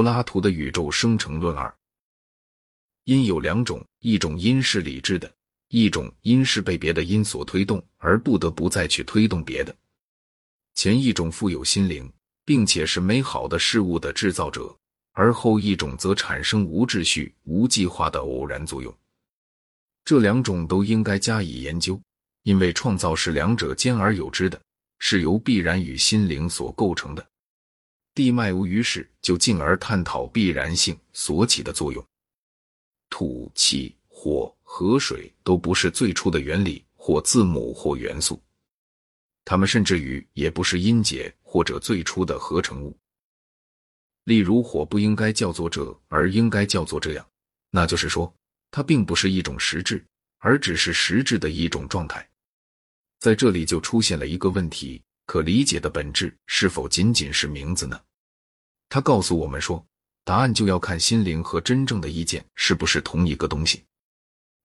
柏拉图的宇宙生成论二。因有两种，一种因是理智的，一种因是被别的因所推动而不得不再去推动别的。前一种富有心灵，并且是美好的事物的制造者，而后一种则产生无秩序、无计划的偶然作用。这两种都应该加以研究，因为创造是两者兼而有之的，是由必然与心灵所构成的。地脉无于是就进而探讨必然性所起的作用。土、气、火、河水都不是最初的原理或字母或元素，它们甚至于也不是音节或者最初的合成物。例如，火不应该叫做这，而应该叫做这样，那就是说，它并不是一种实质，而只是实质的一种状态。在这里就出现了一个问题：可理解的本质是否仅仅是名字呢？他告诉我们说。答案就要看心灵和真正的意见是不是同一个东西。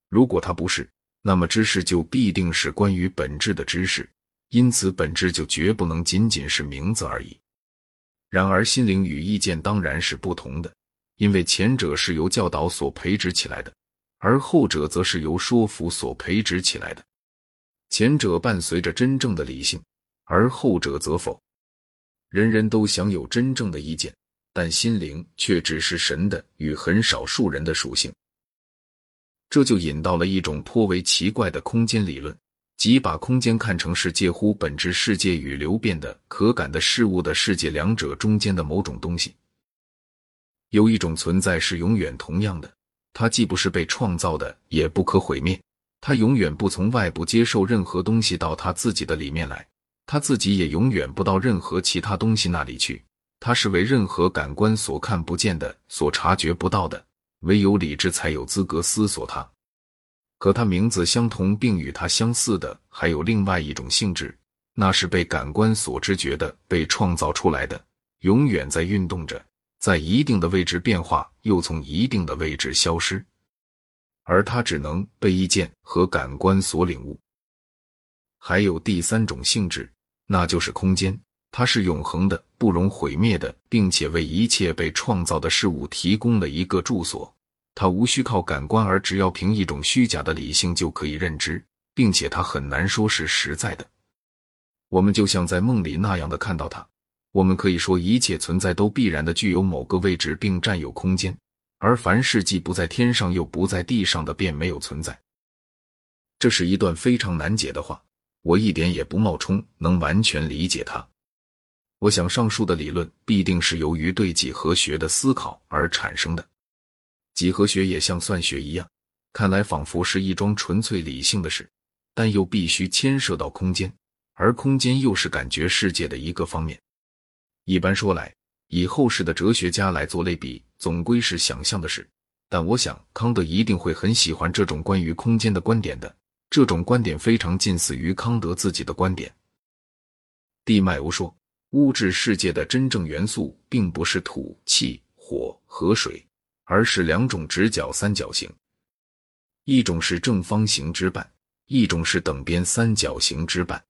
如果它不是，那么知识就必定是关于本质的知识，因此本质就绝不能仅仅是名字而已。然而，心灵与意见当然是不同的，因为前者是由教导所培植起来的，而后者则是由说服所培植起来的。前者伴随着真正的理性，而后者则否。人人都享有真正的意见。但心灵却只是神的与很少数人的属性，这就引到了一种颇为奇怪的空间理论，即把空间看成是介乎本质世界与流变的可感的事物的世界两者中间的某种东西。有一种存在是永远同样的，它既不是被创造的，也不可毁灭，它永远不从外部接受任何东西到它自己的里面来，他自己也永远不到任何其他东西那里去。他是为任何感官所看不见的、所察觉不到的，唯有理智才有资格思索它。和他名字相同并与他相似的，还有另外一种性质，那是被感官所知觉的、被创造出来的，永远在运动着，在一定的位置变化，又从一定的位置消失，而它只能被意见和感官所领悟。还有第三种性质，那就是空间。它是永恒的、不容毁灭的，并且为一切被创造的事物提供了一个住所。它无需靠感官，而只要凭一种虚假的理性就可以认知，并且它很难说是实在的。我们就像在梦里那样的看到它。我们可以说，一切存在都必然的具有某个位置并占有空间，而凡是既不在天上又不在地上的，便没有存在。这是一段非常难解的话，我一点也不冒充能完全理解它。我想，上述的理论必定是由于对几何学的思考而产生的。几何学也像算学一样，看来仿佛是一桩纯粹理性的事，但又必须牵涉到空间，而空间又是感觉世界的一个方面。一般说来，以后世的哲学家来做类比，总归是想象的事。但我想，康德一定会很喜欢这种关于空间的观点的。这种观点非常近似于康德自己的观点。蒂麦欧说。物质世界的真正元素并不是土、气、火和水，而是两种直角三角形，一种是正方形之半，一种是等边三角形之半。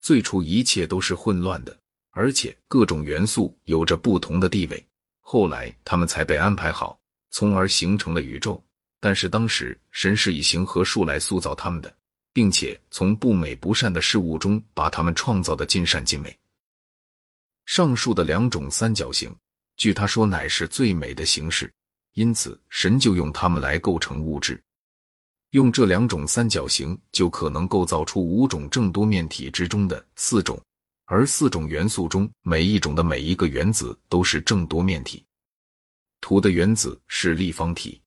最初一切都是混乱的，而且各种元素有着不同的地位，后来它们才被安排好，从而形成了宇宙。但是当时神是以形和数来塑造他们的，并且从不美不善的事物中把它们创造的尽善尽美。上述的两种三角形，据他说乃是最美的形式，因此神就用它们来构成物质。用这两种三角形，就可能构造出五种正多面体之中的四种，而四种元素中每一种的每一个原子都是正多面体。土的原子是立方体，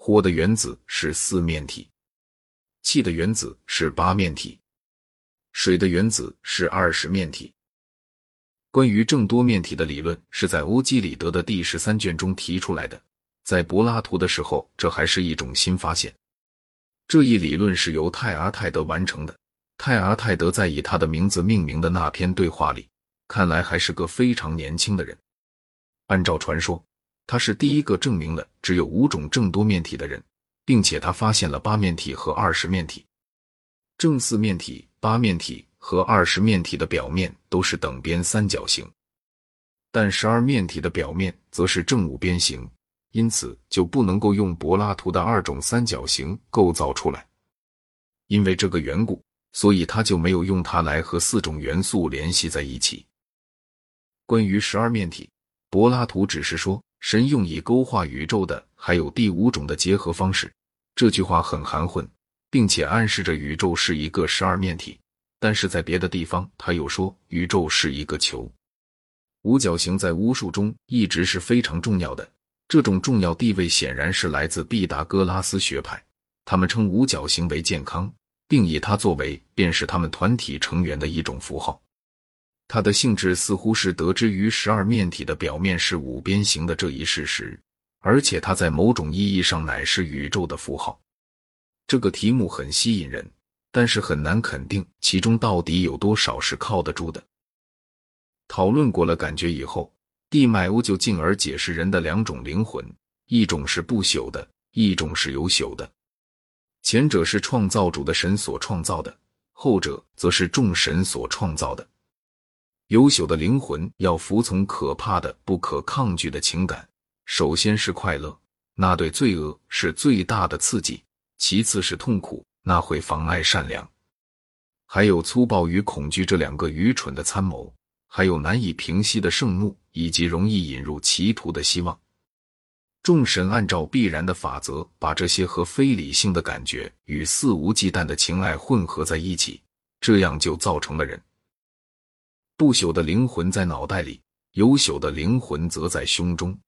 火的原子是四面体，气的原子是八面体，水的原子是二十面体。关于正多面体的理论是在欧几里得的第十三卷中提出来的，在柏拉图的时候，这还是一种新发现。这一理论是由泰阿泰德完成的。泰阿泰德在以他的名字命名的那篇对话里，看来还是个非常年轻的人。按照传说，他是第一个证明了只有五种正多面体的人，并且他发现了八面体和二十面体。正四面体、八面体。和二十面体的表面都是等边三角形。但十二面体的表面则是正五边形，因此就不能够用柏拉图的二种三角形构造出来。因为这个缘故，所以他就没有用它来和四种元素联系在一起。关于十二面体，柏拉图只是说神用以勾画宇宙的还有第五种的结合方式。这句话很含混，并且暗示着宇宙是一个十二面体。但是在别的地方，他又说宇宙是一个球。五角形在巫术中一直是非常重要的，这种重要地位显然是来自毕达哥拉斯学派。他们称五角形为健康，并以它作为便是他们团体成员的一种符号。它的性质似乎是得知于十二面体的表面是五边形的这一事实，而且它在某种意义上乃是宇宙的符号。这个题目很吸引人，但是很难肯定其中到底有多少是靠得住的。讨论过了感觉以后，蒂麦欧就进而解释人的两种灵魂：一种是不朽的，一种是有朽的。前者是创造主的神所创造的，后者则是众神所创造的。优秀的灵魂要服从可怕的、不可抗拒的情感，首先是快乐，那对罪恶是最大的刺激；其次是痛苦，那会妨碍善良；还有粗暴与恐惧这两个愚蠢的参谋。还有难以平息的盛怒，以及容易引入歧途的希望。众神按照必然的法则，把这些和非理性的感觉与肆无忌惮的情爱混合在一起，这样就造成了人。不朽的灵魂在脑袋里，有朽的灵魂则在胸中。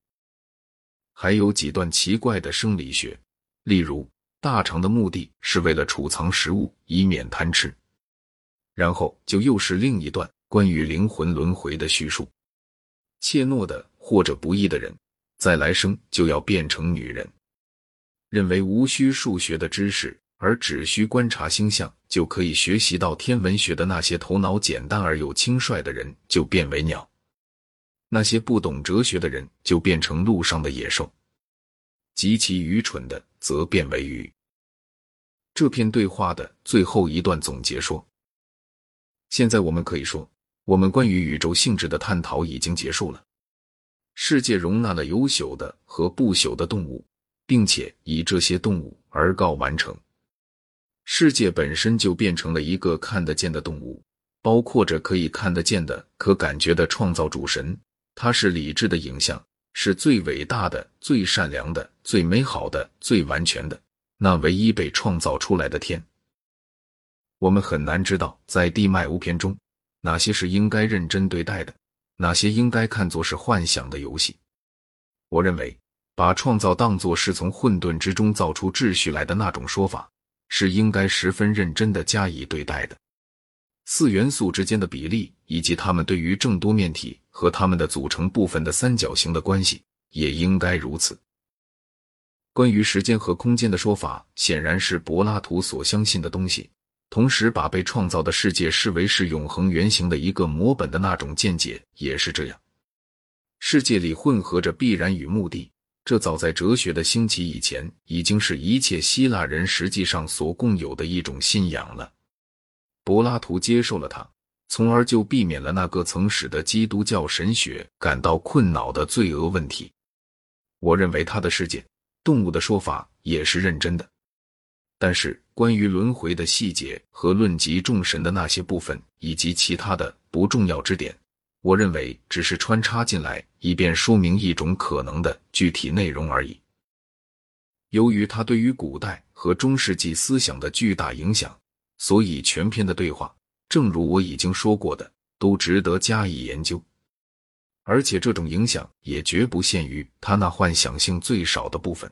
还有几段奇怪的生理学，例如大肠的目的是为了储藏食物，以免贪吃。然后就又是另一段。关于灵魂轮回的叙述，怯懦的或者不义的人，在来生就要变成女人；认为无需数学的知识，而只需观察星象就可以学习到天文学的那些头脑简单而又轻率的人，就变为鸟；那些不懂哲学的人，就变成路上的野兽；极其愚蠢的，则变为鱼。这篇对话的最后一段总结说：“现在我们可以说。”我们关于宇宙性质的探讨已经结束了。世界容纳了有朽的和不朽的动物，并且以这些动物而告完成。世界本身就变成了一个看得见的动物，包括着可以看得见的、可感觉的创造主神。它是理智的影像，是最伟大的、最善良的、最美好的、最完全的，那唯一被创造出来的天。我们很难知道，在地脉无篇中。哪些是应该认真对待的？哪些应该看作是幻想的游戏？我认为，把创造当作是从混沌之中造出秩序来的那种说法，是应该十分认真的加以对待的。四元素之间的比例，以及它们对于正多面体和它们的组成部分的三角形的关系，也应该如此。关于时间和空间的说法，显然是柏拉图所相信的东西。同时，把被创造的世界视为是永恒原型的一个模本的那种见解也是这样。世界里混合着必然与目的，这早在哲学的兴起以前，已经是一切希腊人实际上所共有的一种信仰了。柏拉图接受了它，从而就避免了那个曾使得基督教神学感到困扰的罪恶问题。我认为他的世界动物的说法也是认真的。但是，关于轮回的细节和论及众神的那些部分，以及其他的不重要之点，我认为只是穿插进来，以便说明一种可能的具体内容而已。由于它对于古代和中世纪思想的巨大影响，所以全篇的对话，正如我已经说过的，都值得加以研究。而且，这种影响也绝不限于他那幻想性最少的部分。